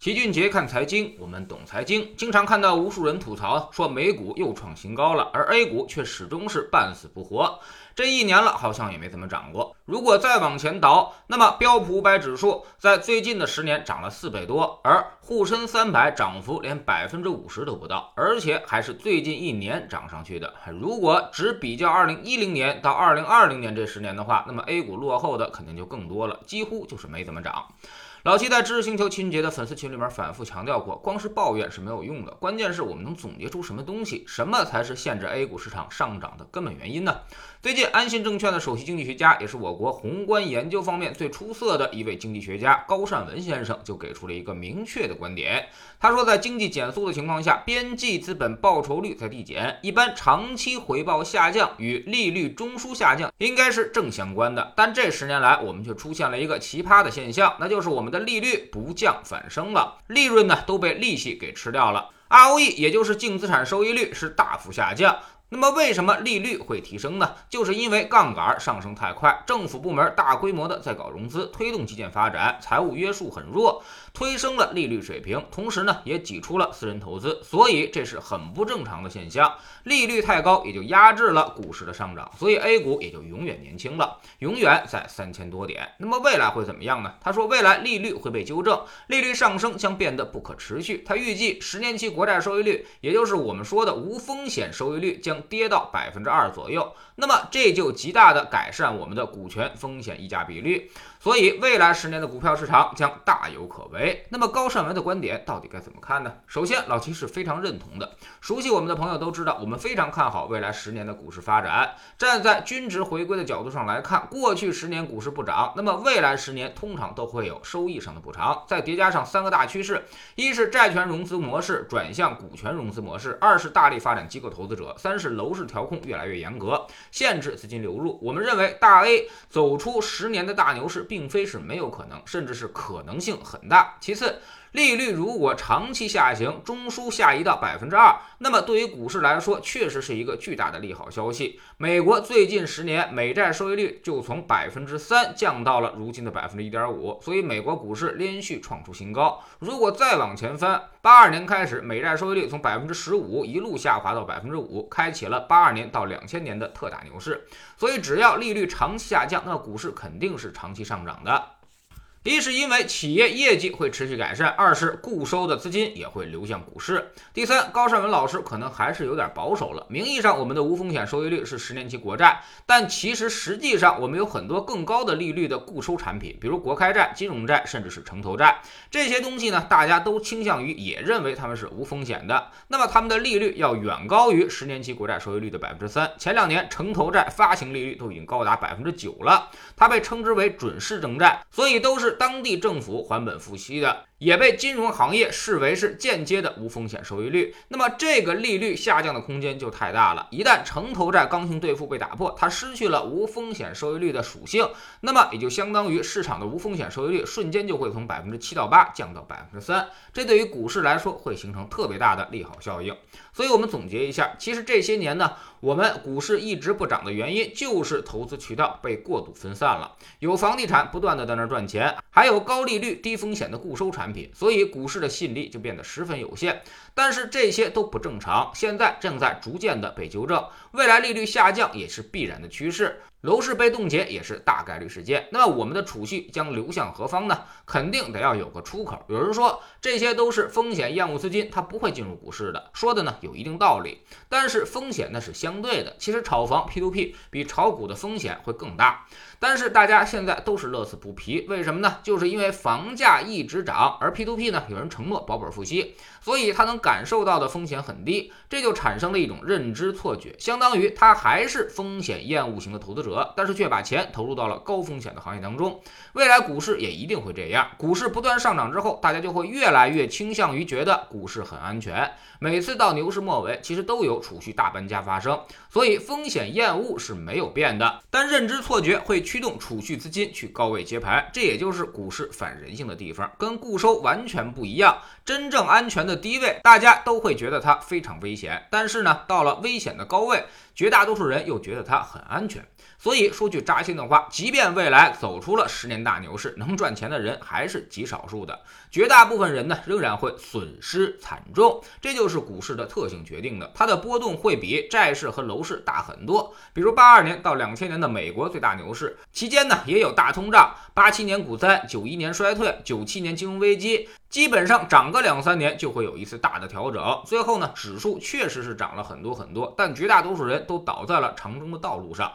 齐俊杰看财经，我们懂财经。经常看到无数人吐槽说美股又创新高了，而 A 股却始终是半死不活。这一年了，好像也没怎么涨过。如果再往前倒，那么标普五百指数在最近的十年涨了四倍多，而沪深三百涨幅连百分之五十都不到，而且还是最近一年涨上去的。如果只比较二零一零年到二零二零年这十年的话，那么 A 股落后的肯定就更多了，几乎就是没怎么涨。老七在知识星球秦杰的粉丝群里面反复强调过，光是抱怨是没有用的，关键是我们能总结出什么东西，什么才是限制 A 股市场上涨的根本原因呢？最近，安信证券的首席经济学家，也是我国宏观研究方面最出色的一位经济学家高善文先生，就给出了一个明确的观点。他说，在经济减速的情况下，边际资本报酬率在递减，一般长期回报下降与利率中枢下降应该是正相关的。但这十年来，我们却出现了一个奇葩的现象，那就是我们。的利率不降反升了，利润呢都被利息给吃掉了，ROE 也就是净资产收益率是大幅下降。那么为什么利率会提升呢？就是因为杠杆上升太快，政府部门大规模的在搞融资，推动基建发展，财务约束很弱，推升了利率水平，同时呢也挤出了私人投资，所以这是很不正常的现象。利率太高也就压制了股市的上涨，所以 A 股也就永远年轻了，永远在三千多点。那么未来会怎么样呢？他说未来利率会被纠正，利率上升将变得不可持续。他预计十年期国债收益率，也就是我们说的无风险收益率将。跌到百分之二左右，那么这就极大的改善我们的股权风险溢价比率。所以，未来十年的股票市场将大有可为。那么，高善文的观点到底该怎么看呢？首先，老齐是非常认同的。熟悉我们的朋友都知道，我们非常看好未来十年的股市发展。站在均值回归的角度上来看，过去十年股市不涨，那么未来十年通常都会有收益上的补偿。再叠加上三个大趋势：一是债权融资模式转向股权融资模式；二是大力发展机构投资者；三是楼市调控越来越严格，限制资金流入。我们认为，大 A 走出十年的大牛市。并非是没有可能，甚至是可能性很大。其次，利率如果长期下行，中枢下移到百分之二，那么对于股市来说，确实是一个巨大的利好消息。美国最近十年美债收益率就从百分之三降到了如今的百分之一点五，所以美国股市连续创出新高。如果再往前翻，八二年开始，美债收益率从百分之十五一路下滑到百分之五，开启了八二年到两千年的特大牛市。所以，只要利率长期下降，那股市肯定是长期上涨的。一是因为企业业绩会持续改善，二是固收的资金也会流向股市。第三，高善文老师可能还是有点保守了。名义上我们的无风险收益率是十年期国债，但其实实际上我们有很多更高的利率的固收产品，比如国开债、金融债，甚至是城投债。这些东西呢，大家都倾向于也认为他们是无风险的。那么他们的利率要远高于十年期国债收益率的百分之三。前两年城投债发行利率都已经高达百分之九了，它被称之为准市政债，所以都是。当地政府还本付息的。也被金融行业视为是间接的无风险收益率，那么这个利率下降的空间就太大了。一旦城投债刚性兑付被打破，它失去了无风险收益率的属性，那么也就相当于市场的无风险收益率瞬间就会从百分之七到八降到百分之三，这对于股市来说会形成特别大的利好效应。所以我们总结一下，其实这些年呢，我们股市一直不涨的原因就是投资渠道被过度分散了，有房地产不断的在那赚钱，还有高利率低风险的固收产。品，所以股市的吸引力就变得十分有限。但是这些都不正常，现在正在逐渐的被纠正，未来利率下降也是必然的趋势。楼市被冻结也是大概率事件，那么我们的储蓄将流向何方呢？肯定得要有个出口。有人说这些都是风险厌恶资金，它不会进入股市的，说的呢有一定道理。但是风险那是相对的，其实炒房 P2P 比炒股的风险会更大。但是大家现在都是乐此不疲，为什么呢？就是因为房价一直涨，而 P2P 呢有人承诺保本付息，所以他能感受到的风险很低，这就产生了一种认知错觉，相当于他还是风险厌恶型的投资者。但是却把钱投入到了高风险的行业当中，未来股市也一定会这样。股市不断上涨之后，大家就会越来越倾向于觉得股市很安全。每次到牛市末尾，其实都有储蓄大搬家发生，所以风险厌恶是没有变的。但认知错觉会驱动储蓄资金去高位接盘，这也就是股市反人性的地方，跟固收完全不一样。真正安全的低位，大家都会觉得它非常危险，但是呢，到了危险的高位，绝大多数人又觉得它很安全。所以说句扎心的话，即便未来走出了十年大牛市，能赚钱的人还是极少数的，绝大部分人呢仍然会损失惨重。这就是股市的特性决定的，它的波动会比债市和楼市大很多。比如八二年到两千年的美国最大牛市期间呢，也有大通胀；八七年股灾，九一年衰退，九七年金融危机，基本上涨个两三年就会有一次大的调整。最后呢，指数确实是涨了很多很多，但绝大多数人都倒在了长征的道路上。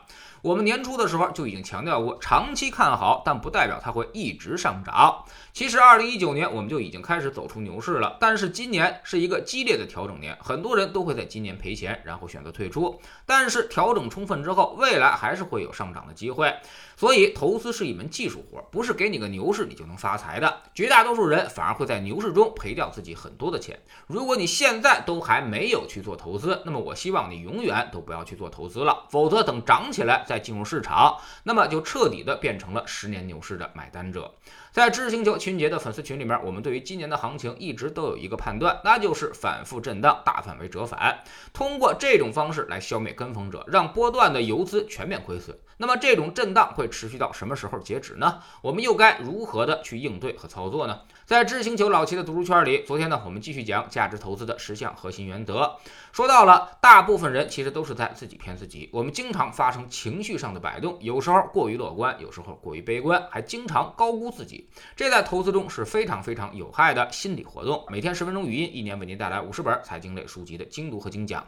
我们年初的时候就已经强调过，长期看好，但不代表它会一直上涨。其实，二零一九年我们就已经开始走出牛市了，但是今年是一个激烈的调整年，很多人都会在今年赔钱，然后选择退出。但是调整充分之后，未来还是会有上涨的机会。所以，投资是一门技术活，不是给你个牛市你就能发财的。绝大多数人反而会在牛市中赔掉自己很多的钱。如果你现在都还没有去做投资，那么我希望你永远都不要去做投资了，否则等涨起来再再进入市场，那么就彻底的变成了十年牛市的买单者。在知识星球秦杰的粉丝群里面，我们对于今年的行情一直都有一个判断，那就是反复震荡，大范围折返，通过这种方式来消灭跟风者，让波段的游资全面亏损。那么这种震荡会持续到什么时候截止呢？我们又该如何的去应对和操作呢？在知识星球老齐的读书圈里，昨天呢，我们继续讲价值投资的十项核心原则。说到了，大部分人其实都是在自己骗自己。我们经常发生情绪上的摆动，有时候过于乐观，有时候过于悲观，还经常高估自己。这在投资中是非常非常有害的心理活动。每天十分钟语音，一年为您带来五十本财经类书籍的精读和精讲。